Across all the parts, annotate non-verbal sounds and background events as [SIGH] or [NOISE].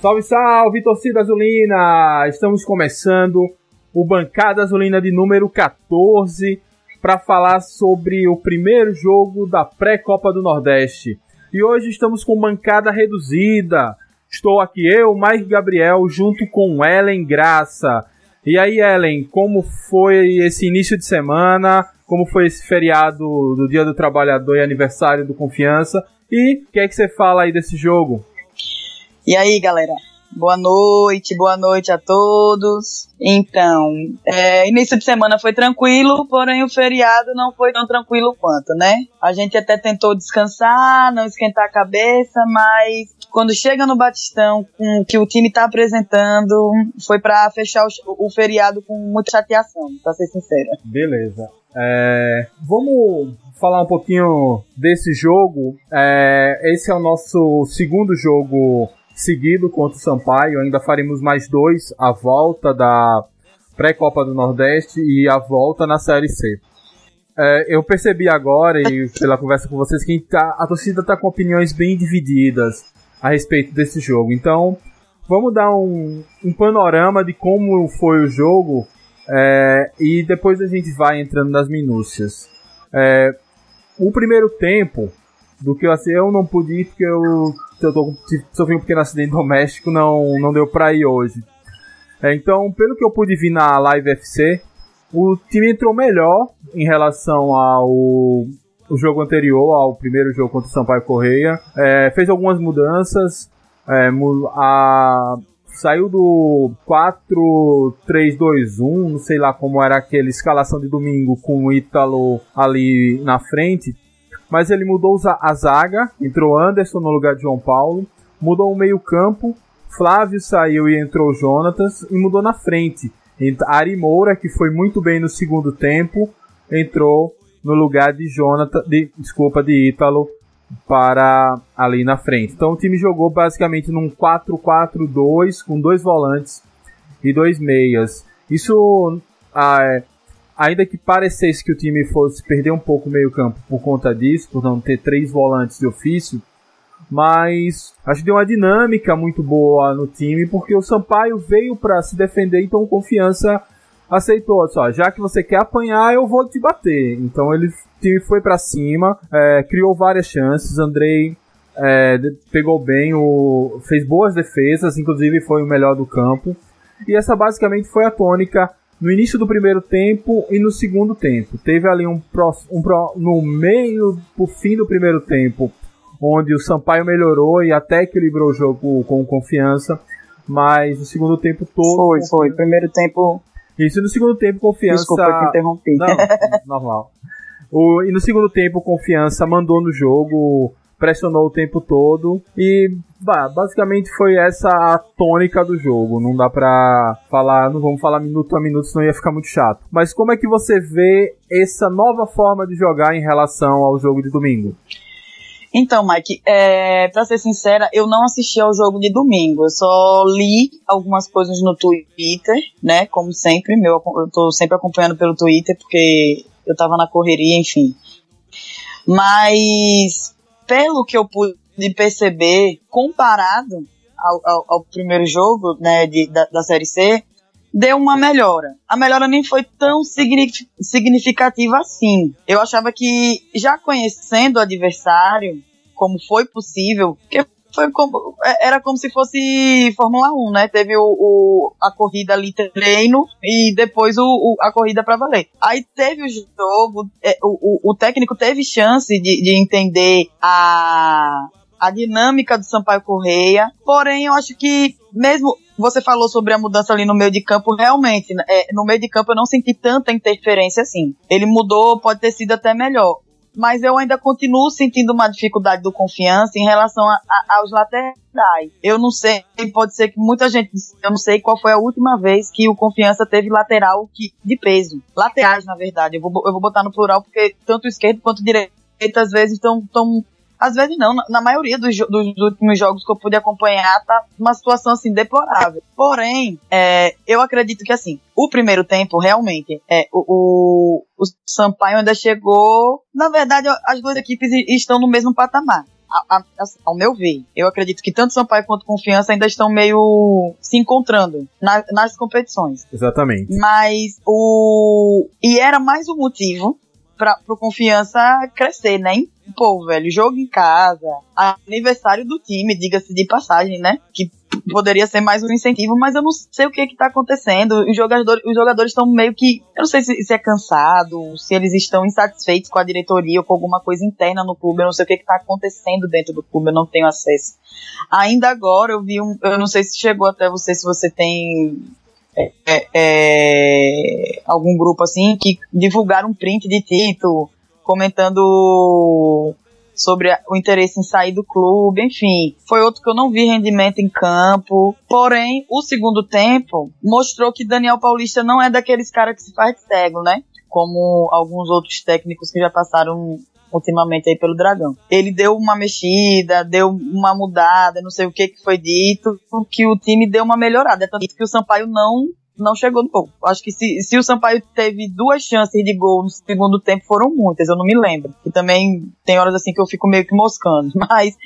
Salve, salve, torcida azulina! Estamos começando o Bancada Azulina de número 14 para falar sobre o primeiro jogo da pré-Copa do Nordeste. E hoje estamos com bancada reduzida. Estou aqui eu, Mike Gabriel, junto com Ellen Graça. E aí, Ellen, como foi esse início de semana? Como foi esse feriado do Dia do Trabalhador e aniversário do Confiança? E o que é que você fala aí desse jogo? E aí, galera? Boa noite, boa noite a todos. Então, é, início de semana foi tranquilo, porém o feriado não foi tão tranquilo quanto, né? A gente até tentou descansar, não esquentar a cabeça, mas quando chega no Batistão com o que o time tá apresentando, foi para fechar o, o, feriado com muita chateação, pra ser sincera. Beleza. É, vamos falar um pouquinho desse jogo. É, esse é o nosso segundo jogo seguido contra o Sampaio. Ainda faremos mais dois, a volta da pré-Copa do Nordeste e a volta na Série C. É, eu percebi agora, e [LAUGHS] pela conversa com vocês, que tá, a torcida está com opiniões bem divididas a respeito desse jogo. Então, vamos dar um, um panorama de como foi o jogo é, e depois a gente vai entrando nas minúcias. É, o primeiro tempo, do que eu, assim, eu não pude ir porque eu eu tô, sofri um pequeno acidente doméstico, não, não deu pra ir hoje. É, então, pelo que eu pude vir na Live FC, o time entrou melhor em relação ao o jogo anterior, ao primeiro jogo contra o Sampaio Correia. É, fez algumas mudanças. É, a, saiu do 4-3-2-1, não sei lá como era aquela escalação de domingo com o Ítalo ali na frente mas ele mudou a zaga, entrou Anderson no lugar de João Paulo, mudou o meio-campo, Flávio saiu e entrou Jonatas e mudou na frente. Ari Moura, que foi muito bem no segundo tempo, entrou no lugar de Jonathan, de, desculpa, de Ítalo para ali na frente. Então o time jogou basicamente num 4-4-2 com dois volantes e dois meias. Isso ah, é, ainda que parecesse que o time fosse perder um pouco o meio-campo por conta disso, por não ter três volantes de ofício, mas acho que deu uma dinâmica muito boa no time, porque o Sampaio veio para se defender, então confiança aceitou, só, já que você quer apanhar, eu vou te bater. Então ele, foi para cima, é, criou várias chances, Andrei é, pegou bem, o, fez boas defesas, inclusive foi o melhor do campo. E essa basicamente foi a tônica no início do primeiro tempo e no segundo tempo. Teve ali um, pro, um pro, no meio pro fim do primeiro tempo, onde o Sampaio melhorou e até equilibrou o jogo com confiança, mas no segundo tempo todo. Foi, foi. Primeiro tempo. Isso, no segundo tempo, confiança. Desculpa que interrompi. Não, normal. [LAUGHS] O, e no segundo tempo, confiança mandou no jogo, pressionou o tempo todo e bah, basicamente foi essa a tônica do jogo. Não dá pra falar, não vamos falar minuto a minuto, senão ia ficar muito chato. Mas como é que você vê essa nova forma de jogar em relação ao jogo de domingo? Então, Mike, é, pra ser sincera, eu não assisti ao jogo de domingo. Eu só li algumas coisas no Twitter, né? Como sempre, meu, eu tô sempre acompanhando pelo Twitter, porque eu tava na correria, enfim. Mas pelo que eu pude perceber, comparado ao, ao, ao primeiro jogo né, de, da, da Série C, deu uma melhora. A melhora nem foi tão significativa assim. Eu achava que, já conhecendo o adversário, como foi possível, que foi como, é, era como se fosse Fórmula 1, né? Teve o, o a corrida ali treino e depois o, o a corrida para valer. Aí teve o jogo, é, o, o, técnico teve chance de, de entender a, a dinâmica do Sampaio Correia, porém eu acho que mesmo você falou sobre a mudança ali no meio de campo, realmente, é, no meio de campo eu não senti tanta interferência assim. Ele mudou, pode ter sido até melhor mas eu ainda continuo sentindo uma dificuldade do confiança em relação a, a, aos laterais. Eu não sei, pode ser que muita gente, eu não sei qual foi a última vez que o confiança teve lateral que, de peso. Laterais, na verdade. Eu vou, eu vou botar no plural porque tanto esquerdo quanto direito às vezes estão às vezes não, na, maioria dos, dos, últimos jogos que eu pude acompanhar, tá uma situação assim deplorável. Porém, é, eu acredito que assim, o primeiro tempo realmente, é, o, o, o Sampaio ainda chegou. Na verdade, as duas equipes estão no mesmo patamar. a, a, ao meu ver, eu acredito que tanto Sampaio quanto Confiança ainda estão meio se encontrando na, nas competições. Exatamente. Mas o. E era mais um motivo para pro Confiança crescer, né? Pô, velho, jogo em casa, aniversário do time, diga-se de passagem, né? Que poderia ser mais um incentivo, mas eu não sei o que que tá acontecendo. Os jogadores os jogadores estão meio que, eu não sei se, se, é cansado, se eles estão insatisfeitos com a diretoria ou com alguma coisa interna no clube, eu não sei o que que tá acontecendo dentro do clube, eu não tenho acesso. Ainda agora eu vi um, eu não sei se chegou até você, se você tem é, é, é, algum grupo assim que divulgaram um print de Tito comentando sobre o interesse em sair do clube, enfim. Foi outro que eu não vi rendimento em campo. Porém, o segundo tempo mostrou que Daniel Paulista não é daqueles caras que se faz cego, né? Como alguns outros técnicos que já passaram ultimamente aí pelo Dragão. Ele deu uma mexida, deu uma mudada, não sei o que que foi dito, que o time deu uma melhorada. É tanto que o Sampaio não não chegou no gol. Acho que se, se o Sampaio teve duas chances de gol no segundo tempo, foram muitas, eu não me lembro. E também tem horas assim que eu fico meio que moscando. [LAUGHS] Mas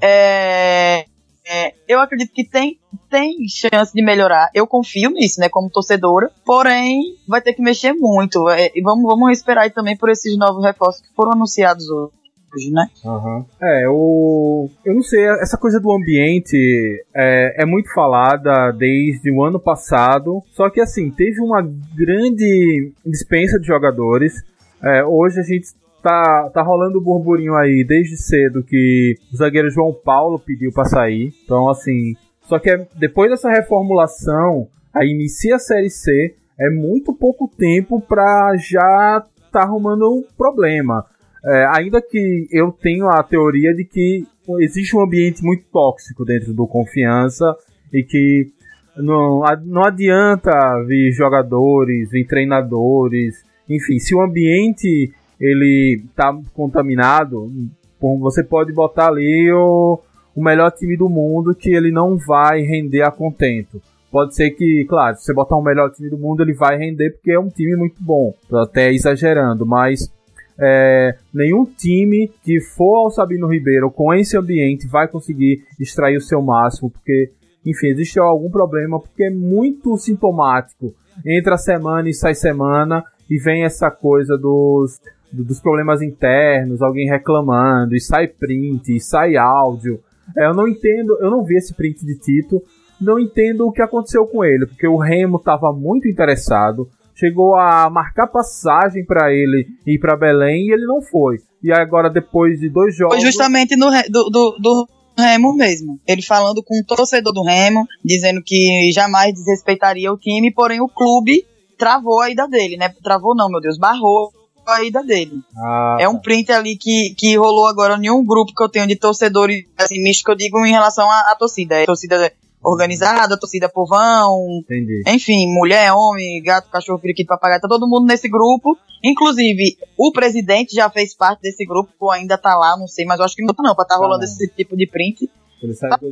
é, é, eu acredito que tem, tem chance de melhorar. Eu confio nisso, né, como torcedora. Porém, vai ter que mexer muito. É, e vamos, vamos esperar também por esses novos reforços que foram anunciados hoje hoje, né? Uhum. É, o. Eu não sei, essa coisa do ambiente é, é muito falada desde o ano passado. Só que assim, teve uma grande dispensa de jogadores. É, hoje a gente tá, tá rolando o burburinho aí desde cedo que o zagueiro João Paulo pediu para sair. Então, assim. Só que é, depois dessa reformulação, aí inicia a Série C. É muito pouco tempo pra já tá arrumando um problema. É, ainda que eu tenho a teoria de que existe um ambiente muito tóxico dentro do Confiança e que não, não adianta vir jogadores, vir treinadores, enfim, se o ambiente ele tá contaminado, você pode botar ali o, o melhor time do mundo que ele não vai render a contento. Pode ser que, claro, se você botar o melhor time do mundo, ele vai render porque é um time muito bom. Até exagerando, mas é, nenhum time que for ao Sabino Ribeiro com esse ambiente vai conseguir extrair o seu máximo, porque, enfim, existe algum problema, porque é muito sintomático. Entra semana e sai semana, e vem essa coisa dos, dos problemas internos, alguém reclamando, e sai print, e sai áudio. É, eu não entendo, eu não vi esse print de Tito, não entendo o que aconteceu com ele, porque o Remo estava muito interessado, chegou a marcar passagem para ele ir para Belém e ele não foi. E agora, depois de dois jogos. Foi justamente no, do, do, do Remo mesmo. Ele falando com o torcedor do Remo, dizendo que jamais desrespeitaria o time, porém o clube travou a ida dele, né? Travou não, meu Deus, barrou a ida dele. Ah, é um tá. print ali que, que rolou agora em um grupo que eu tenho de torcedores, assim, que eu digo em relação à, à torcida. É torcida organizada, torcida povão, Entendi. enfim, mulher, homem, gato, cachorro, periquito, papagaio, tá todo mundo nesse grupo. Inclusive, o presidente já fez parte desse grupo, ou ainda tá lá, não sei, mas eu acho que não tá não, pra tá rolando esse tipo de print.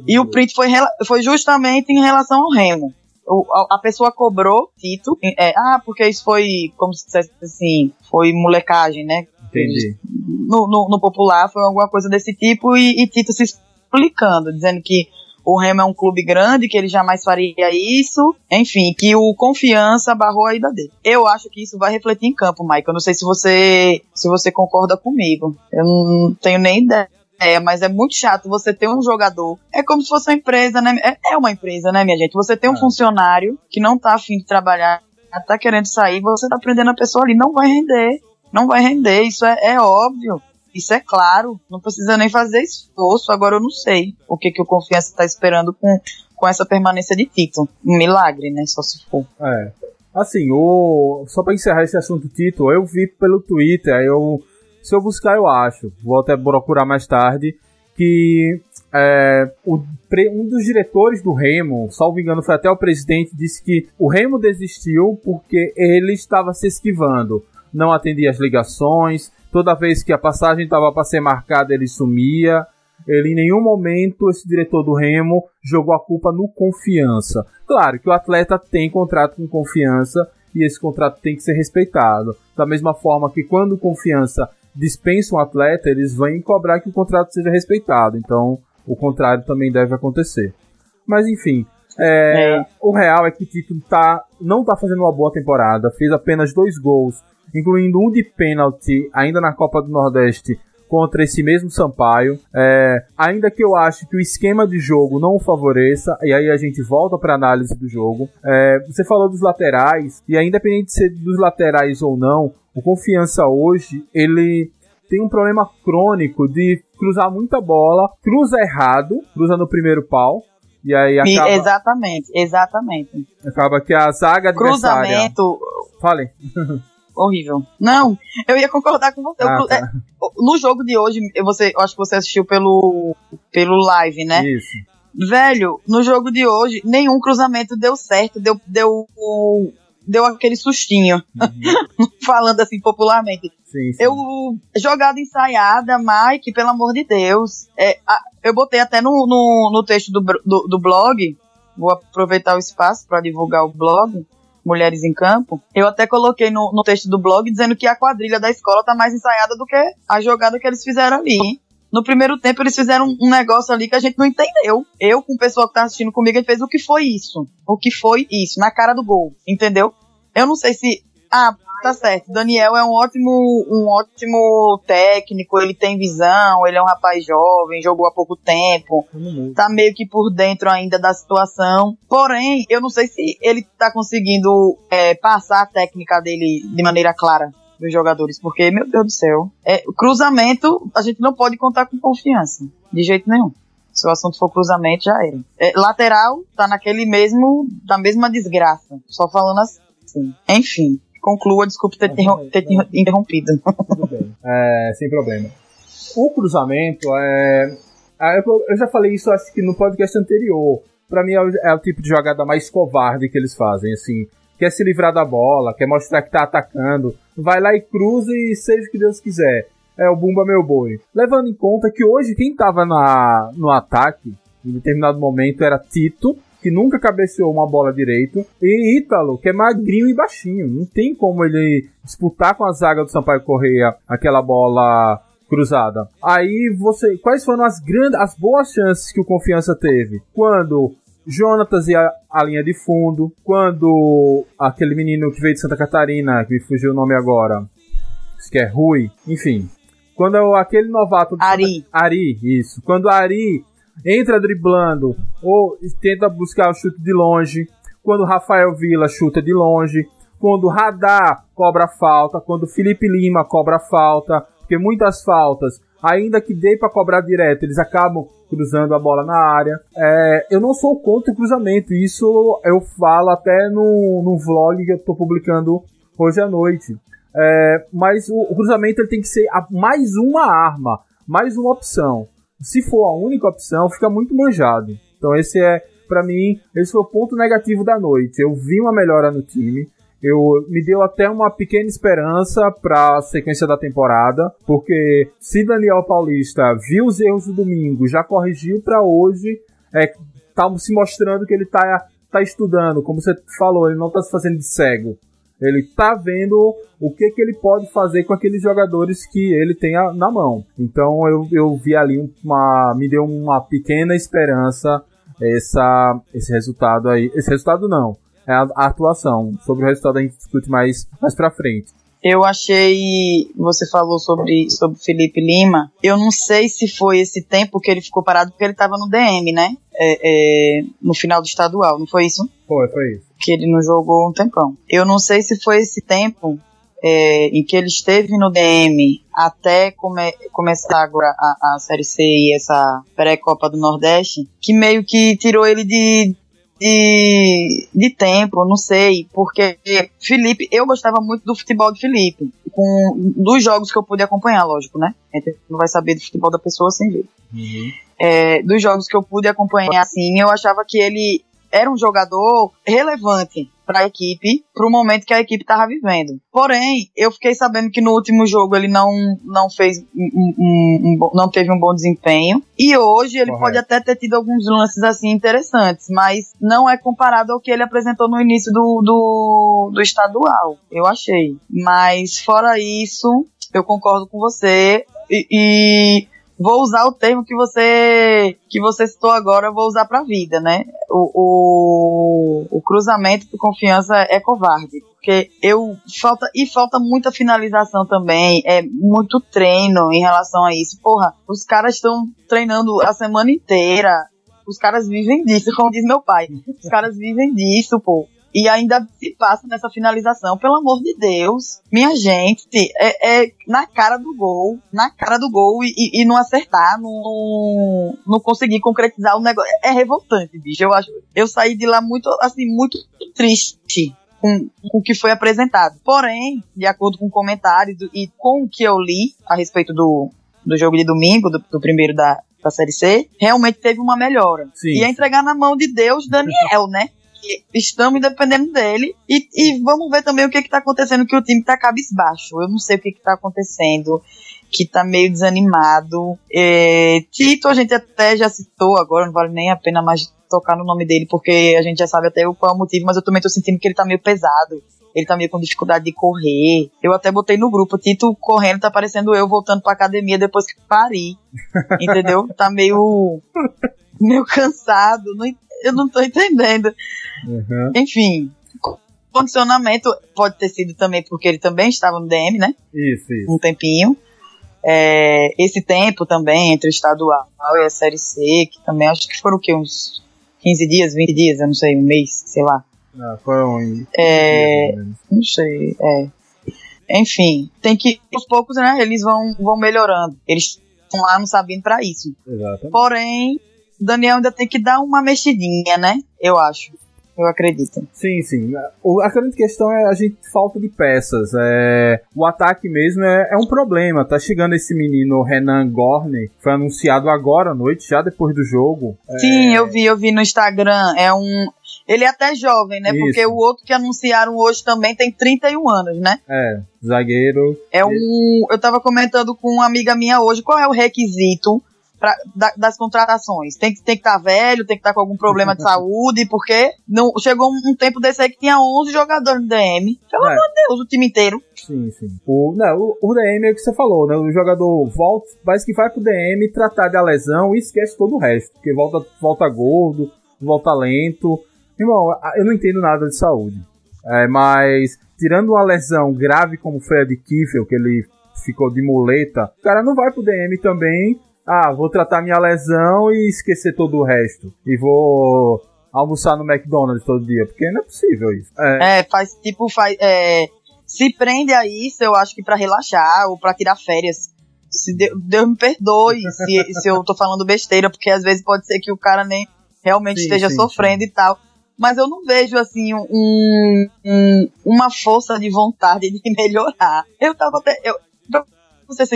E o print foi, foi justamente em relação ao Remo. O, a, a, pessoa cobrou Tito, é, ah, porque isso foi, como se dissesse assim, foi molecagem, né? Entendi. No, no, no popular foi alguma coisa desse tipo e, e Tito se explicando, dizendo que o Remo é um clube grande, que ele jamais faria isso. Enfim, que o confiança barrou a ida dele. Eu acho que isso vai refletir em campo, Michael. Eu não sei se você, se você concorda comigo. Eu não tenho nem ideia. É, mas é muito chato você ter um jogador. É como se fosse uma empresa, né? É, é uma empresa, né, minha gente? Você tem um é. funcionário que não tá afim de trabalhar, tá querendo sair, você tá prendendo a pessoa ali, não vai render. Não vai render, isso é, é óbvio. Isso é claro, não precisa nem fazer esforço. Agora eu não sei o que, que o Confiança está esperando com, com essa permanência de Tito. Um milagre, né? Só se for. É. Assim, o... só para encerrar esse assunto Tito, eu vi pelo Twitter, eu se eu buscar eu acho, vou até procurar mais tarde, que é, o, um dos diretores do Remo, salvo engano foi até o presidente, disse que o Remo desistiu porque ele estava se esquivando, não atendia as ligações, Toda vez que a passagem estava para ser marcada, ele sumia. Ele em nenhum momento, esse diretor do Remo, jogou a culpa no confiança. Claro que o atleta tem contrato com confiança e esse contrato tem que ser respeitado. Da mesma forma que quando confiança dispensam um atleta, eles vêm cobrar que o contrato seja respeitado. Então, o contrário também deve acontecer. Mas enfim, é, é. o real é que Tito tá, não tá fazendo uma boa temporada, fez apenas dois gols, incluindo um de pênalti ainda na Copa do Nordeste contra esse mesmo Sampaio. É, ainda que eu acho que o esquema de jogo não o favoreça, e aí a gente volta para análise do jogo. É, você falou dos laterais, e independente de ser dos laterais ou não, o Confiança hoje, ele tem um problema crônico de cruzar muita bola, cruza errado, cruza no primeiro pau, e aí acaba... Exatamente, exatamente. Acaba que a zaga Cruzamento... Fale. [LAUGHS] horrível. Não, eu ia concordar com você. Ah, tá. É, no jogo de hoje, você, eu acho que você assistiu pelo, pelo live, né? Isso. Velho, no jogo de hoje, nenhum cruzamento deu certo, deu, deu, deu aquele sustinho. Uhum. [LAUGHS] Falando assim popularmente. Sim, sim. Eu, jogada ensaiada, Mike, pelo amor de Deus. É, a, eu botei até no, no, no texto do, do, do blog, vou aproveitar o espaço para divulgar o blog. Mulheres em Campo, eu até coloquei no, no texto do blog dizendo que a quadrilha da escola tá mais ensaiada do que a jogada que eles fizeram ali. No primeiro tempo, eles fizeram um negócio ali que a gente não entendeu. Eu, com o pessoal que tá assistindo comigo, a gente fez o que foi isso? O que foi isso? Na cara do gol, entendeu? Eu não sei se. Ah, tá certo. Daniel é um ótimo, um ótimo técnico, ele tem visão, ele é um rapaz jovem, jogou há pouco tempo, tá meio que por dentro ainda da situação. Porém, eu não sei se ele tá conseguindo é, passar a técnica dele de maneira clara dos jogadores, porque, meu Deus do céu, é, cruzamento, a gente não pode contar com confiança, de jeito nenhum. Se o assunto for cruzamento, já era. É, lateral, tá naquele mesmo, da mesma desgraça. Só falando assim. Enfim. Conclua, desculpe ter, ter, ter interrompido. Tudo bem. É, sem problema. O cruzamento é. é eu já falei isso acho que no podcast anterior. Pra mim é o, é o tipo de jogada mais covarde que eles fazem, assim. Quer se livrar da bola, quer mostrar que tá atacando. Vai lá e cruza e seja o que Deus quiser. É o Bumba Meu Boi. Levando em conta que hoje quem tava na, no ataque, em determinado momento, era Tito, que nunca cabeceou uma bola direito, e Ítalo, que é magrinho e baixinho. Não tem como ele disputar com a zaga do Sampaio Correia aquela bola cruzada. Aí você, quais foram as grandes, as boas chances que o Confiança teve? Quando Jonatas ia a linha de fundo, quando aquele menino que veio de Santa Catarina, que me fugiu o nome agora, que é Rui, enfim. Quando aquele novato Ari. Ari, isso. Quando Ari entra driblando ou tenta buscar o chute de longe. Quando Rafael Vila chuta de longe. Quando Radar cobra falta. Quando Felipe Lima cobra falta. Porque muitas faltas, ainda que dê para cobrar direto, eles acabam cruzando a bola na área. É, eu não sou contra o cruzamento. Isso eu falo até no, no vlog que eu tô publicando hoje à noite. É, mas o, o, cruzamento ele tem que ser a, mais uma arma, mais uma opção se for a única opção, fica muito manjado. Então esse é, para mim, esse foi o ponto negativo da noite. Eu vi uma melhora no time. Eu me deu até uma pequena esperança para a sequência da temporada, porque se Daniel Paulista viu os erros do domingo, já corrigiu para hoje, é, tá se mostrando que ele tá, tá estudando, como você falou, ele não tá se fazendo de cego. Ele tá vendo o que, que ele pode fazer com aqueles jogadores que ele tem a, na mão. Então eu, eu vi ali uma. me deu uma pequena esperança essa, esse resultado aí. Esse resultado não. É a, a atuação. Sobre o resultado a gente discute mais, mais pra frente. Eu achei. Você falou sobre, sobre Felipe Lima. Eu não sei se foi esse tempo que ele ficou parado, porque ele estava no DM, né? É, é, no final do estadual, não foi isso? Foi, foi isso. Que ele não jogou um tempão. Eu não sei se foi esse tempo é, em que ele esteve no DM até come, começar agora a, a Série C e essa pré-Copa do Nordeste, que meio que tirou ele de, de, de tempo, não sei, porque Felipe, eu gostava muito do futebol de Felipe, com dos jogos que eu pude acompanhar, lógico, né? A gente não vai saber do futebol da pessoa sem ver. Uhum. É, dos jogos que eu pude acompanhar, assim, eu achava que ele era um jogador relevante para a equipe, para o momento que a equipe estava vivendo. Porém, eu fiquei sabendo que no último jogo ele não, não fez um, um, um, não teve um bom desempenho e hoje ele Correto. pode até ter tido alguns lances assim interessantes, mas não é comparado ao que ele apresentou no início do, do, do estadual, eu achei. Mas fora isso, eu concordo com você e, e vou usar o termo que você que você citou agora, vou usar para a vida, né? O, o, o cruzamento de confiança é covarde, porque eu falta e falta muita finalização também, é muito treino em relação a isso. Porra, os caras estão treinando a semana inteira. Os caras vivem disso, [LAUGHS] como diz meu pai. Os caras vivem disso, pô e ainda se passa nessa finalização. Pelo amor de Deus, minha gente, é, é na cara do gol, na cara do gol e, e, não acertar, não, não conseguir concretizar o negócio. É revoltante, bicho. Eu acho, eu saí de lá muito, assim, muito triste. Com, com o que foi apresentado. Porém, de acordo com comentários e com o que eu li a respeito do, do jogo de domingo, do, do primeiro da, da Série C, realmente teve uma melhora. Sim. E é entregar na mão de Deus Daniel, né? Estamos dependendo dele. E, e vamos ver também o que está acontecendo, que o time está cabisbaixo. Eu não sei o que está acontecendo, que está meio desanimado. É, Tito, a gente até já citou agora, não vale nem a pena mais tocar no nome dele, porque a gente já sabe até qual é o motivo, mas eu também tô sentindo que ele tá meio pesado. Ele tá meio com dificuldade de correr. Eu até botei no grupo, Tito correndo, tá parecendo eu voltando pra academia depois que pari. Entendeu? Tá meio. meio cansado. Não, eu não tô entendendo. Uhum. Enfim, condicionamento pode ter sido também porque ele também estava no DM, né? Isso, isso. Um tempinho. É, esse tempo também entre o estadual e a série C, que também acho que foram o quê? Uns 15 dias, 20 dias, eu não sei, um mês, sei lá. Ah, foram. É, não sei, é. Enfim, tem que, aos poucos, né, eles vão, vão melhorando. Eles estão lá não sabendo para isso. Exatamente. Porém, Daniel ainda tem que dar uma mexidinha, né? Eu acho. Eu acredito. Sim, sim. A grande questão é a gente falta de peças. É, o ataque mesmo é, é um problema. Tá chegando esse menino Renan Gorne, foi anunciado agora à noite, já depois do jogo. Sim, é... eu vi, eu vi no Instagram. É um, ele é até jovem, né? Isso. Porque o outro que anunciaram hoje também tem 31 anos, né? É, zagueiro. É um. Eu tava comentando com uma amiga minha hoje qual é o requisito pra, da, das contratações. Tem que tem que estar tá velho, tem que estar tá com algum problema de [LAUGHS] saúde, porque não chegou um, um, tempo desse aí que tinha 11 jogadores no DM. Pelo é. amor de Deus, o time inteiro. Sim, sim. O, não, o, o, DM é o que você falou, né? O jogador volta, mas que vai pro DM tratar da lesão e esquece todo o resto. Porque volta, volta gordo, volta lento. Irmão, eu não entendo nada de saúde. É, mas, tirando uma lesão grave como foi a de Kiffel, que ele ficou de muleta, o cara não vai pro DM também ah, vou tratar minha lesão e esquecer todo o resto. E vou almoçar no McDonald's todo dia, porque não é possível isso. É, é faz tipo, faz, é, se prende a isso, eu acho que para relaxar ou para tirar férias. Se Deus, Deus me perdoe [LAUGHS] se, se eu tô falando besteira, porque às vezes pode ser que o cara nem realmente sim, esteja sim, sofrendo sim. e tal. Mas eu não vejo assim um, um, uma força de vontade de [LAUGHS] melhorar. Eu tava até. Eu, ser,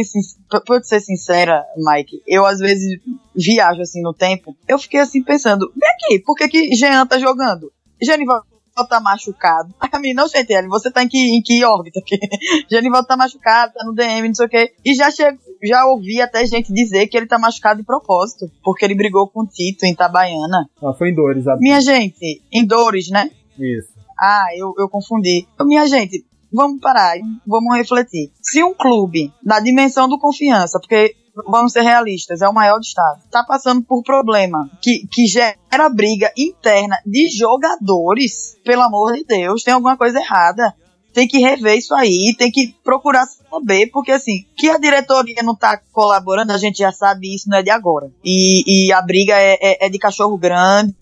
pra ser sincera, Mike, eu às vezes viajo assim no tempo, eu fiquei assim pensando, vem aqui, por que que Jean tá jogando? Genival tá machucado. [LAUGHS] A mim, não, Chantel, você tá em que, em que órbita aqui? [LAUGHS] Genival tá machucado, tá no DM, não sei o quê. E já chego, já ouvi até gente dizer que ele tá machucado de propósito, porque ele brigou com o Tito em Itabaiana. Ah, foi em dores, sabe? Minha gente, em dores, né? Isso. Ah, eu, eu confundi. Minha gente, vamos parar, vamos refletir. Se um clube, na dimensão do confiança, porque vamos ser realistas, é o maior do estado, tá passando por problema que, que gera briga interna de jogadores, pelo amor de Deus, tem alguma coisa errada. Tem que rever isso aí, tem que procurar saber, porque assim, que a diretoria não tá colaborando, a gente já sabe isso, não é de agora. E, e a briga é, é, é de cachorro grande,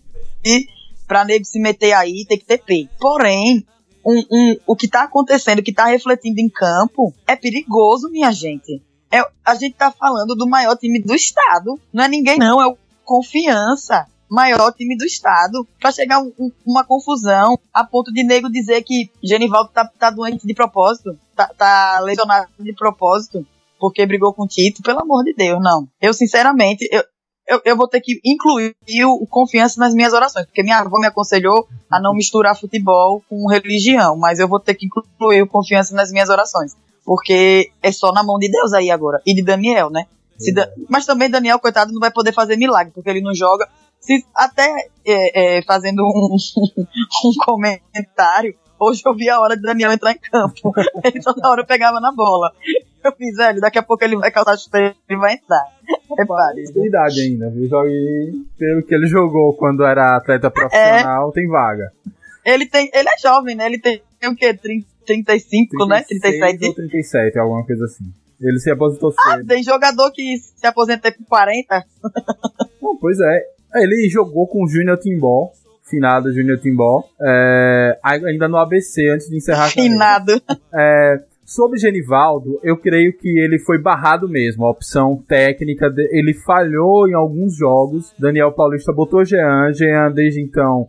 e pra nego se meter aí tem que ter peito. Porém, um, um, o que está acontecendo, o que está refletindo em campo, é perigoso, minha gente. É, a gente está falando do maior time do estado. Não é ninguém, não, é o Confiança. Maior time do estado. Pra chegar um, uma confusão, a ponto de nego dizer que Genivaldo tá, tá doente de propósito, tá, tá lesionado de propósito, porque brigou com o Tito. Pelo amor de Deus, não. Eu, sinceramente, eu, eu, eu vou ter que incluir o, confiança nas minhas orações, porque minha avó me aconselhou a não misturar futebol com religião, mas eu vou ter que incluir o confiança nas minhas orações, porque é só na mão de Deus aí agora, e de Daniel, né? Da, mas também Daniel, coitado, não vai poder fazer milagre, porque ele não joga. Se, até é, é, fazendo um, [LAUGHS] um comentário, hoje eu vi a hora de Daniel entrar em campo. [LAUGHS] Ele toda hora pegava na bola. [LAUGHS] Eu fiz, velho, daqui a pouco ele vai causar chuteiro e vai entrar. Repare. Tem idade ainda, viu? Que pelo que ele jogou quando era atleta profissional, é. tem vaga. Ele tem. Ele é jovem, né? Ele tem, tem o quê? 30, 35, 36 né? 37. Ou 37, alguma coisa assim. Ele se aposentou ah, cedo. Ah, tem jogador que se aposenta com 40. Bom, [LAUGHS] pois é. Ele jogou com o Júnior Timbó, finado Júnior Timbó, é, ainda no ABC, antes de encerrar a Finado. É, sobre Genivaldo, eu creio que ele foi barrado mesmo. A opção técnica, de, ele falhou em alguns jogos. Daniel Paulista botou Jean. Jean, desde então,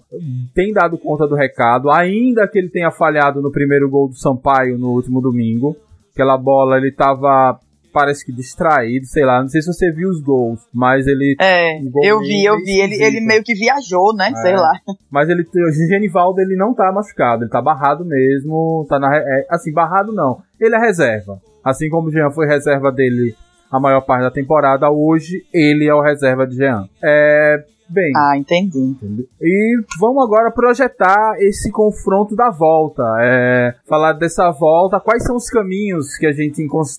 tem dado conta do recado. Ainda que ele tenha falhado no primeiro gol do Sampaio no último domingo. Aquela bola, ele tava parece que distraído, sei lá. Não sei se você viu os gols, mas ele. É, eu vi, eu vi. Ele, ele meio que viajou, né? É, sei lá. Mas ele, o Genivaldo, ele não tá machucado, ele tá barrado mesmo. Tá na, é, assim, barrado não. Ele é reserva. Assim como o Jean foi reserva dele a maior parte da temporada, hoje ele é o reserva de Jean. É. Bem. Ah, entendi. E vamos agora projetar esse confronto da volta. É, falar dessa volta, quais são os caminhos que a gente encontra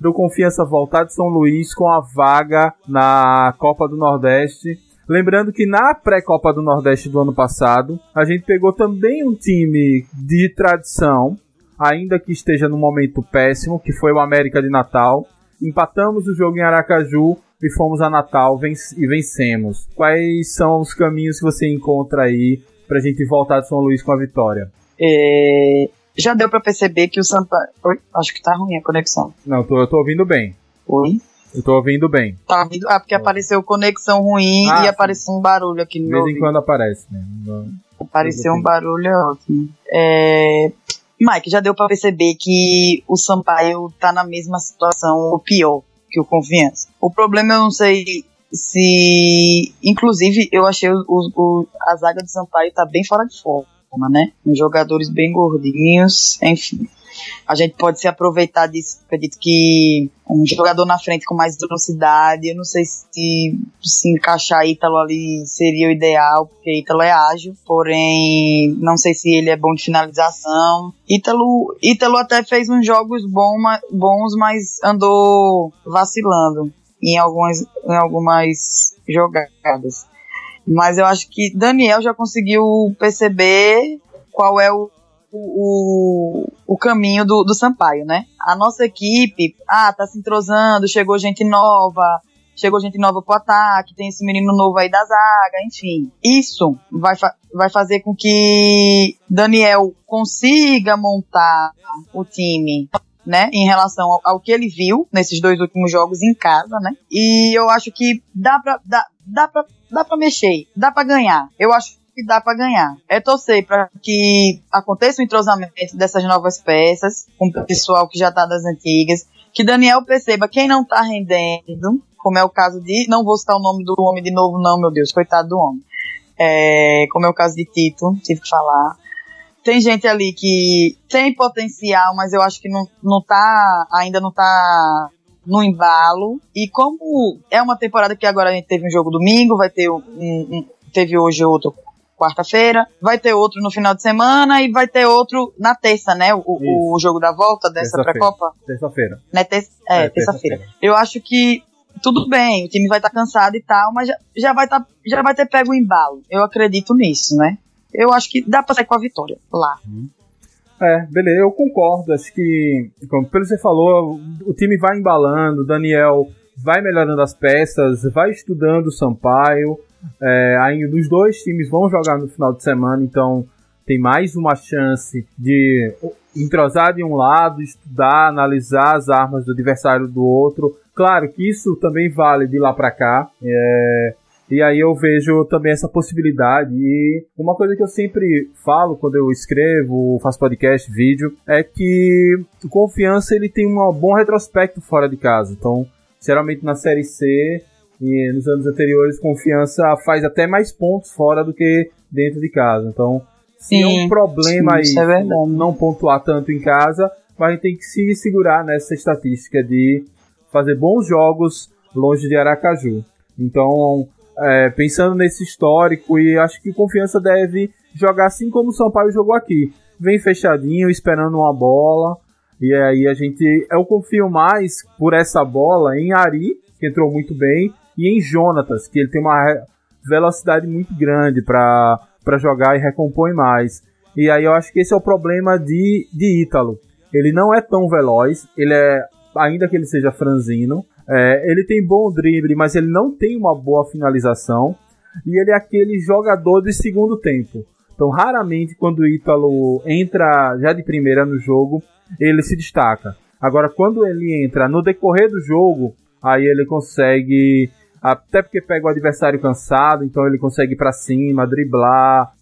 do Confiança voltar de São Luís com a vaga na Copa do Nordeste. Lembrando que na pré-Copa do Nordeste do ano passado, a gente pegou também um time de tradição, ainda que esteja num momento péssimo, que foi o América de Natal. Empatamos o jogo em Aracaju e fomos a Natal e vencemos. Quais são os caminhos que você encontra aí pra gente voltar de São Luís com a vitória? É, já deu para perceber que o Santa. Oi? Acho que tá ruim a conexão. Não, eu tô, eu tô ouvindo bem. Oi? Eu tô ouvindo bem. Tá ouvindo? Ah, porque apareceu conexão ruim ah, e apareceu um barulho aqui no De vez em quando aparece, né? Apareceu um barulho ótimo. É... Mike, já deu para perceber que o Sampaio tá na mesma situação, ou pior, que o Confiança. O problema eu não sei se. Inclusive, eu achei o, o, a zaga do Sampaio tá bem fora de forma, né? Jogadores bem gordinhos, enfim. A gente pode se aproveitar disso. Acredito que um jogador na frente com mais velocidade, eu não sei se se encaixar Ítalo ali seria o ideal, porque Ítalo é ágil, porém não sei se ele é bom de finalização. Ítalo, Ítalo até fez uns jogos bons, mas andou vacilando em algumas, em algumas jogadas. Mas eu acho que Daniel já conseguiu perceber qual é o o, o caminho do, do Sampaio, né? A nossa equipe, ah, tá se entrosando, chegou gente nova, chegou gente nova pro ataque, tem esse menino novo aí da zaga, enfim. Isso vai, fa vai fazer com que Daniel consiga montar o time. Né, em relação ao, ao, que ele viu nesses dois últimos jogos em casa, né? E eu acho que dá pra, dá, dá pra, dá pra mexer, dá pra ganhar. Eu acho que dá para ganhar. É torcer para que aconteça o entrosamento dessas novas peças com o pessoal que já tá das antigas, que Daniel perceba quem não tá rendendo, como é o caso de, não vou citar o nome do homem de novo não, meu Deus, coitado do homem. É, como é o caso de Tito, tive que falar. Tem gente ali que tem potencial, mas eu acho que não, não tá, ainda não tá no embalo. E como é uma temporada que agora a gente teve um jogo domingo, vai ter um, um teve hoje outro quarta-feira, vai ter outro no final de semana e vai ter outro na terça, né? O, o jogo da volta dessa pré-copa. Terça-feira. Né? Ter é, é terça-feira. Terça eu acho que tudo bem, o time vai estar tá cansado e tal, mas já, já, vai tá, já vai ter pego o embalo. Eu acredito nisso, né? Eu acho que dá pra sair com a vitória lá. Uhum. É, beleza, eu concordo. Acho que, como você falou, o time vai embalando, Daniel vai melhorando as peças, vai estudando o Sampaio. É, aí os dois times vão jogar no final de semana, então tem mais uma chance de entrosar de um lado, estudar, analisar as armas do adversário do outro. Claro que isso também vale de lá para cá. É, e aí eu vejo também essa possibilidade. E uma coisa que eu sempre falo quando eu escrevo, faço podcast, vídeo, é que o confiança ele tem um bom retrospecto fora de casa. Então, geralmente na série C e nos anos anteriores, confiança faz até mais pontos fora do que dentro de casa. Então, se é um problema aí é não pontuar tanto em casa, mas a gente tem que se segurar nessa estatística de fazer bons jogos longe de Aracaju. Então, é, pensando nesse histórico, e acho que confiança deve jogar assim como o São Paulo jogou aqui. Vem fechadinho, esperando uma bola E aí a gente. Eu confio mais por essa bola em Ari, que entrou muito bem, e em Jonatas, que ele tem uma velocidade muito grande para jogar e recompõe mais. E aí eu acho que esse é o problema de, de Ítalo. Ele não é tão veloz, ele é. Ainda que ele seja franzino, é, ele tem bom drible, mas ele não tem uma boa finalização. E ele é aquele jogador de segundo tempo. Então, raramente, quando o Ítalo entra já de primeira no jogo, ele se destaca. Agora, quando ele entra no decorrer do jogo, aí ele consegue. Até porque pega o adversário cansado, então ele consegue ir pra cima, driblar,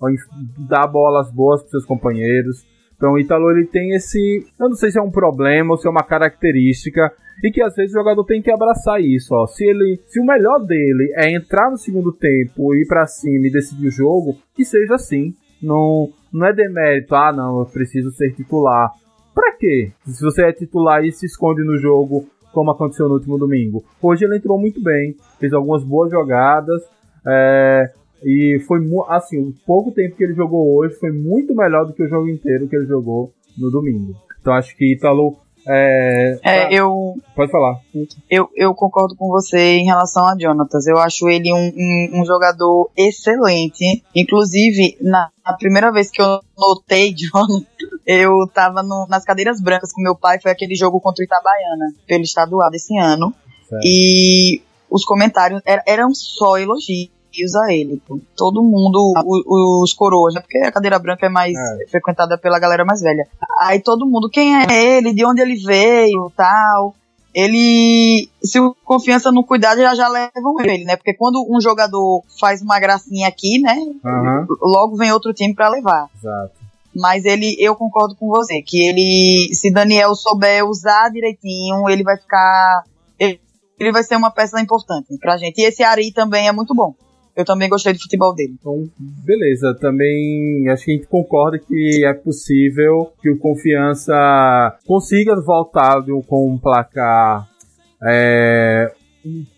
dar bolas boas pros seus companheiros. Então o Ítalo ele tem esse. Eu não sei se é um problema ou se é uma característica. E que às vezes o jogador tem que abraçar isso, ó. Se ele, se o melhor dele é entrar no segundo tempo, ir para cima e decidir o jogo, que seja assim. Não, não é demérito, ah, não, eu preciso ser titular. Pra quê? Se você é titular e se esconde no jogo, como aconteceu no último domingo. Hoje ele entrou muito bem, fez algumas boas jogadas. É, e foi assim, o pouco tempo que ele jogou hoje foi muito melhor do que o jogo inteiro que ele jogou no domingo. Então acho que Italo é, é, tá. eu. Pode falar. Eu, eu concordo com você em relação a Jonatas. Eu acho ele um, um, um jogador excelente. Inclusive, na, na, primeira vez que eu notei [LAUGHS] Jonatas, eu tava no, nas cadeiras brancas com meu pai. Foi aquele jogo contra o Itabaiana, pelo estadual desse ano. Certo. E os comentários eram só elogios elogios a ele. Pô. Todo mundo, o, os coroas, né? Porque a cadeira branca é mais é. frequentada pela galera mais velha. Aí todo mundo, quem é ele, de onde ele veio, tal. Ele, se o confiança não cuidar, já já levam ele, né? Porque quando um jogador faz uma gracinha aqui, né? Uhum. Logo vem outro time para levar. Exato. Mas ele, eu concordo com você, que ele, se Daniel souber usar direitinho, ele vai ficar, ele, ele vai ser uma peça importante pra gente. E esse Ari também é muito bom eu também gostei do futebol dele. Então, beleza. Também acho que a gente concorda que é possível que o Confiança consiga voltar com um placar. É,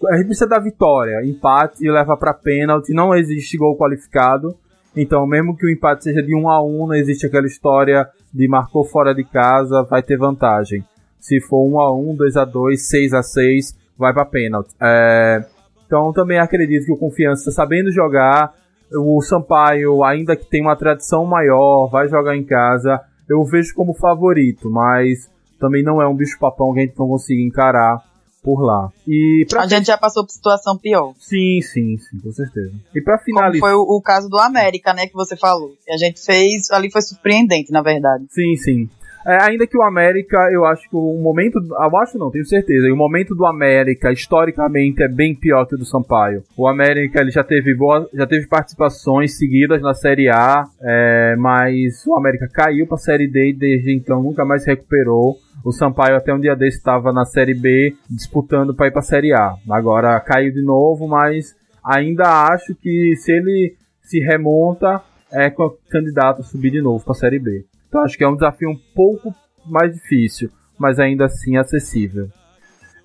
a gente precisa da vitória. Empate leva para pênalti. Não existe gol qualificado. Então, mesmo que o empate seja de 1 a 1 não existe aquela história de marcou fora de casa, vai ter vantagem. Se for 1 a 1 2 a 2 6 a 6 vai para pênalti. É, então também acredito que o Confiança, sabendo jogar, o Sampaio, ainda que tem uma tradição maior, vai jogar em casa. Eu vejo como favorito, mas também não é um bicho-papão que a gente não consiga encarar por lá. E pra... A gente já passou por situação pior. Sim, sim, sim, com certeza. E para finalizar. Como foi o, o, caso do América, né, que você falou. Que a gente fez, ali foi surpreendente, na verdade. Sim, sim. É, ainda que o América, eu acho que o momento. Eu acho não, tenho certeza. O momento do América, historicamente, é bem pior que o do Sampaio. O América ele já teve boa, já teve participações seguidas na Série A, é, mas o América caiu para a Série D e desde então nunca mais recuperou. O Sampaio até um dia desse estava na Série B disputando para ir para a Série A. Agora caiu de novo, mas ainda acho que se ele se remonta, é candidato a subir de novo para a Série B. Então acho que é um desafio um pouco mais difícil, mas ainda assim acessível.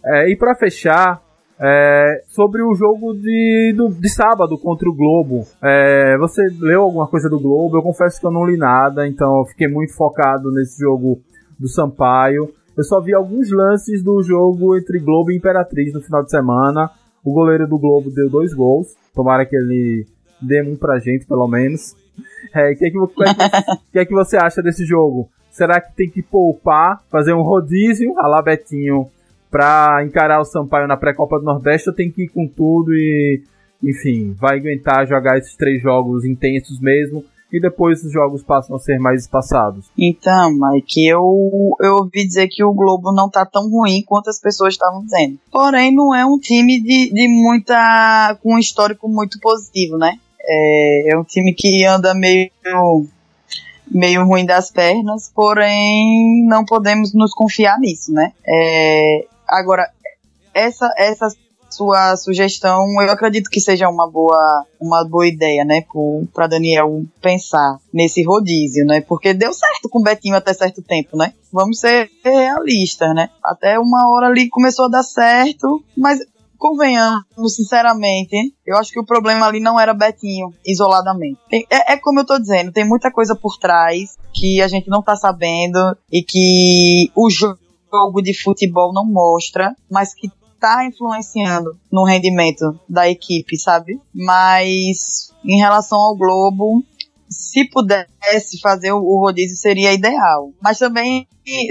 É, e para fechar, é, sobre o jogo de, do, de sábado contra o Globo. É, você leu alguma coisa do Globo? Eu confesso que eu não li nada, então eu fiquei muito focado nesse jogo do Sampaio. Eu só vi alguns lances do jogo entre Globo e Imperatriz no final de semana. O goleiro do Globo deu dois gols. Tomara que ele dê um pra gente, pelo menos. É, que, é que, que, é que você acha desse jogo? Será que tem que poupar, fazer um rodízio, a lá Betinho, pra encarar o Sampaio na pré-copa do Nordeste ou tem que ir com tudo e, enfim, vai aguentar jogar esses três jogos intensos mesmo e depois os jogos passam a ser mais espaçados. Então, Mike, eu, eu ouvi dizer que o Globo não tá tão ruim quanto as pessoas estavam dizendo. Porém, não é um time de, de muita. com um histórico muito positivo, né? É, é um time que anda meio meio ruim das pernas, porém não podemos nos confiar nisso, né? É, agora, essa, essa sua sugestão, eu acredito que seja uma boa, uma boa ideia, né, para Daniel pensar nesse rodízio, né? Porque deu certo com o Betinho até certo tempo, né? Vamos ser realistas, né? Até uma hora ali começou a dar certo, mas convenhamos, sinceramente, eu acho que o problema ali não era Betinho, isoladamente. Tem, é, é, como eu tô dizendo, tem muita coisa por trás que a gente não tá sabendo e que o jogo de futebol não mostra, mas que tá influenciando no rendimento da equipe, sabe? Mas em relação ao Globo, se pudesse fazer o rodízio seria ideal. Mas também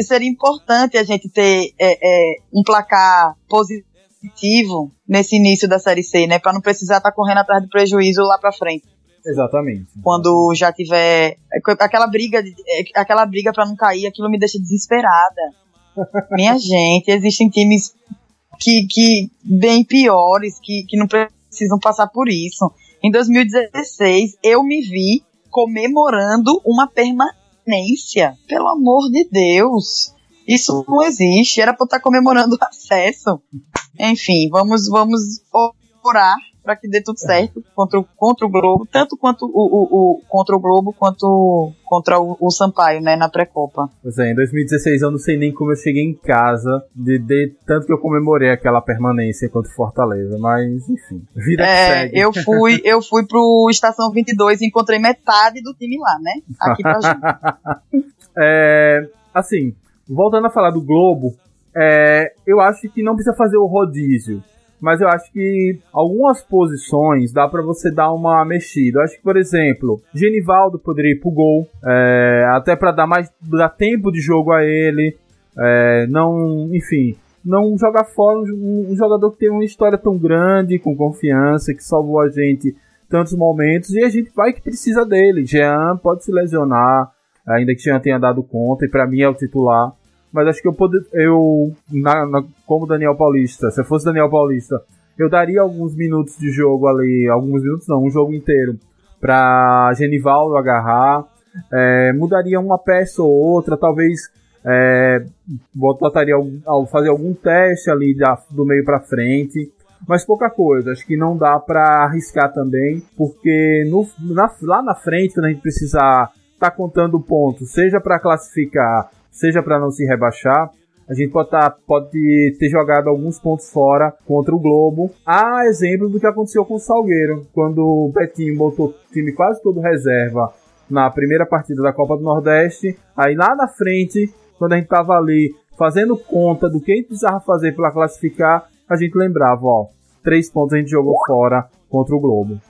seria importante a gente ter é, é, um placar positivo nesse início da Série C, né? Para não precisar estar tá correndo atrás do prejuízo lá para frente. Exatamente. Quando já tiver aquela briga, aquela briga para não cair, aquilo me deixa desesperada. [LAUGHS] Minha gente, existem times que, que bem piores, que, que não precisam passar por isso. Em 2016, eu me vi comemorando uma permanência. Pelo amor de Deus. Isso não existe. Era para estar comemorando o acesso. Enfim, vamos, vamos orar para que dê tudo certo contra, o, contra o Globo, tanto quanto o, o, o contra o Globo quanto contra o, o Sampaio, né, na pré-copa. Pois é, em 2016 eu não sei nem como eu cheguei em casa, de, de tanto que eu comemorei aquela permanência contra o Fortaleza, mas enfim, vida é, segue. Eu fui, eu fui pro Estação 22 e encontrei metade do time lá, né, aqui pra [LAUGHS] gente. é, assim, voltando a falar do Globo, é, eu acho que não precisa fazer o rodízio mas eu acho que algumas posições dá para você dar uma mexida. Eu acho que, por exemplo, Genivaldo poderia ir pro gol, é, até para dar mais dar tempo de jogo a ele. É, não, enfim, não jogar fora um, um, jogador que tem uma história tão grande, com confiança, que salvou a gente tantos momentos e a gente vai que precisa dele. Jean pode se lesionar, ainda que Jean tenha dado conta e para mim é o titular mas acho que eu poder, eu na, na, como Daniel Paulista, se eu fosse Daniel Paulista, eu daria alguns minutos de jogo ali, alguns minutos não, um jogo inteiro para Genivaldo agarrar, é, mudaria uma peça ou outra, talvez é, botaria fazer algum teste ali da, do meio para frente, mas pouca coisa. Acho que não dá para arriscar também, porque no, na, lá na frente, quando a gente precisar tá contando pontos, seja para classificar seja para não se rebaixar, a gente pode, tá, pode ter jogado alguns pontos fora contra o Globo. Há exemplo do que aconteceu com o Salgueiro, quando o Betinho botou o time quase todo reserva na primeira partida da Copa do Nordeste. Aí lá na frente, quando a gente tava ali fazendo conta do que a gente precisava fazer para classificar, a gente lembrava, ó, três pontos a gente jogou fora contra o Globo.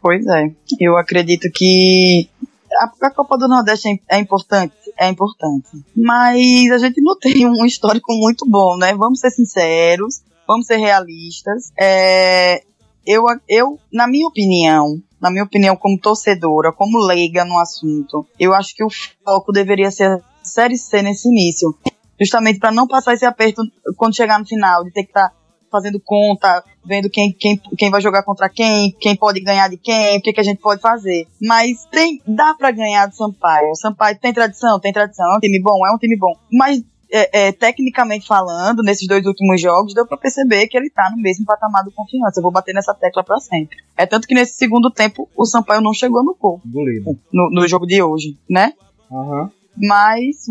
Pois é, eu acredito que a, a Copa do Nordeste é, é importante, é importante. Mas a gente não tem um histórico muito bom, né? Vamos ser sinceros, vamos ser realistas. É, eu, eu, na minha opinião, na minha opinião, como torcedora, como leiga no assunto, eu acho que o foco deveria ser Série C nesse início. Justamente para não passar esse aperto quando chegar no final, de ter que estar tá fazendo conta, vendo quem, quem, quem vai jogar contra quem, quem pode ganhar de quem, o que, que a gente pode fazer. Mas tem, dá para ganhar do Sampaio. O Sampaio tem tradição, tem tradição, é um time bom, é um time bom. Mas é, é, tecnicamente falando, nesses dois últimos jogos, deu para perceber que ele tá no mesmo patamar do confiança. Eu vou bater nessa tecla para sempre. É tanto que nesse segundo tempo o Sampaio não chegou no gol. No, no jogo de hoje, né? Uhum. Mas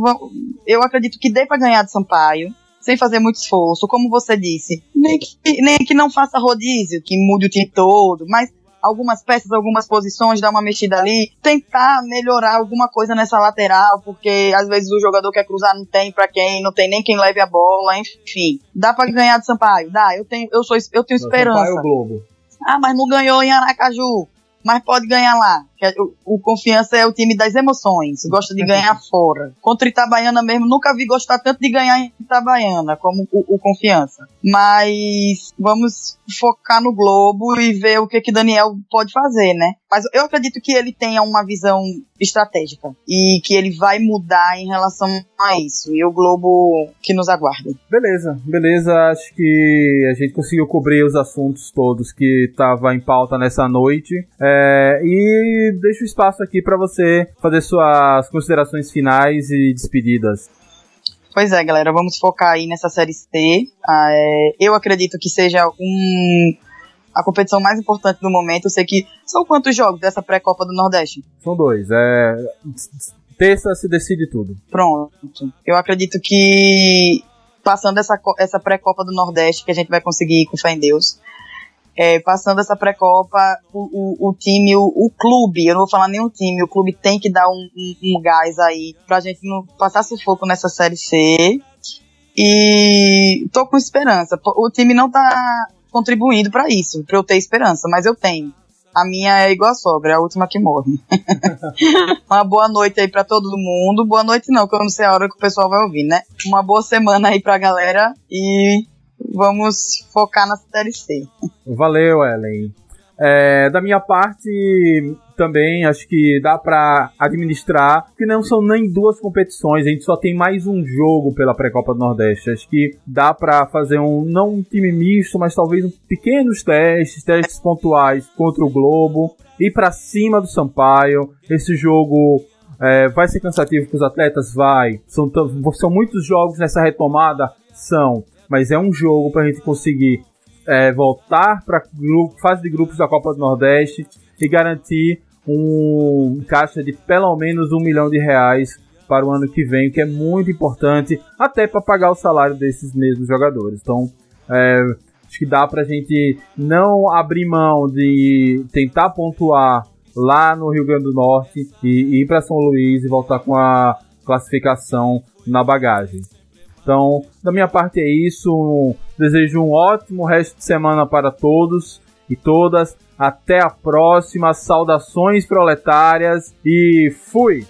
eu acredito que dê para ganhar do Sampaio sem fazer muito esforço, como você disse. Nem que, nem que não faça rodízio, que mude o time todo, mas algumas peças, algumas posições, dar uma mexida ali, tentar melhorar alguma coisa nessa lateral, porque às vezes o jogador quer cruzar, não tem para quem, não tem nem quem leve a bola, enfim. Dá para ganhar do Sampaio? Dá, eu tenho, eu sou, eu tenho esperança. Sampaio Globo. Ah, mas não ganhou em Aracaju mas pode ganhar lá. O, o, Confiança é o time das emoções, gosta de ganhar fora. Contra Itabaiana mesmo, nunca vi gostar tanto de ganhar em Itabaiana como o, o Confiança. Mas vamos focar no Globo e ver o que que Daniel pode fazer, né? Mas eu acredito que ele tenha uma visão estratégica e que ele vai mudar em relação a isso. E o Globo que nos aguarda. Beleza, beleza. Acho que a gente conseguiu cobrir os assuntos todos que estavam em pauta nessa noite. É, e deixo espaço aqui para você fazer suas considerações finais e despedidas. Pois é, galera, vamos focar aí nessa série C. Ah, é, eu acredito que seja um, a competição mais importante do momento. Eu sei que são quantos jogos dessa pré-copa do Nordeste? São dois. É, terça se decide tudo. Pronto. Eu acredito que passando essa, essa pré-copa do Nordeste, que a gente vai conseguir com fé em Deus. É, passando essa pré-copa, o, o, o, time, o, o, clube, eu não vou falar nem o time, o clube tem que dar um, um, um gás aí pra gente não passar sufoco nessa Série C. E tô com esperança. O time não tá contribuindo para isso, para eu ter esperança, mas eu tenho. A minha é igual a sogra, é a última que morre. [LAUGHS] Uma boa noite aí para todo mundo. Boa noite não, que eu não sei a hora que o pessoal vai ouvir, né? Uma boa semana aí pra galera e vamos focar na Série C. Valeu, Ellen. É, da minha parte, também acho que dá para administrar, que não são nem duas competições, a gente só tem mais um jogo pela pré-copa do Nordeste. Acho que dá para fazer um não um time misto, mas talvez um pequenos testes, testes pontuais contra o Globo, ir para cima do Sampaio. Esse jogo é, vai ser cansativo para os atletas, vai. São são muitos jogos nessa retomada, são, mas é um jogo para a gente conseguir é, voltar para fase de grupos da Copa do Nordeste e garantir um caixa de pelo menos um milhão de reais para o ano que vem, que é muito importante, até para pagar o salário desses mesmos jogadores. Então, é, acho que dá para a gente não abrir mão de tentar pontuar lá no Rio Grande do Norte e ir para São Luís e voltar com a classificação na bagagem. Então, da minha parte é isso. Desejo um ótimo resto de semana para todos e todas. Até a próxima. Saudações proletárias e fui!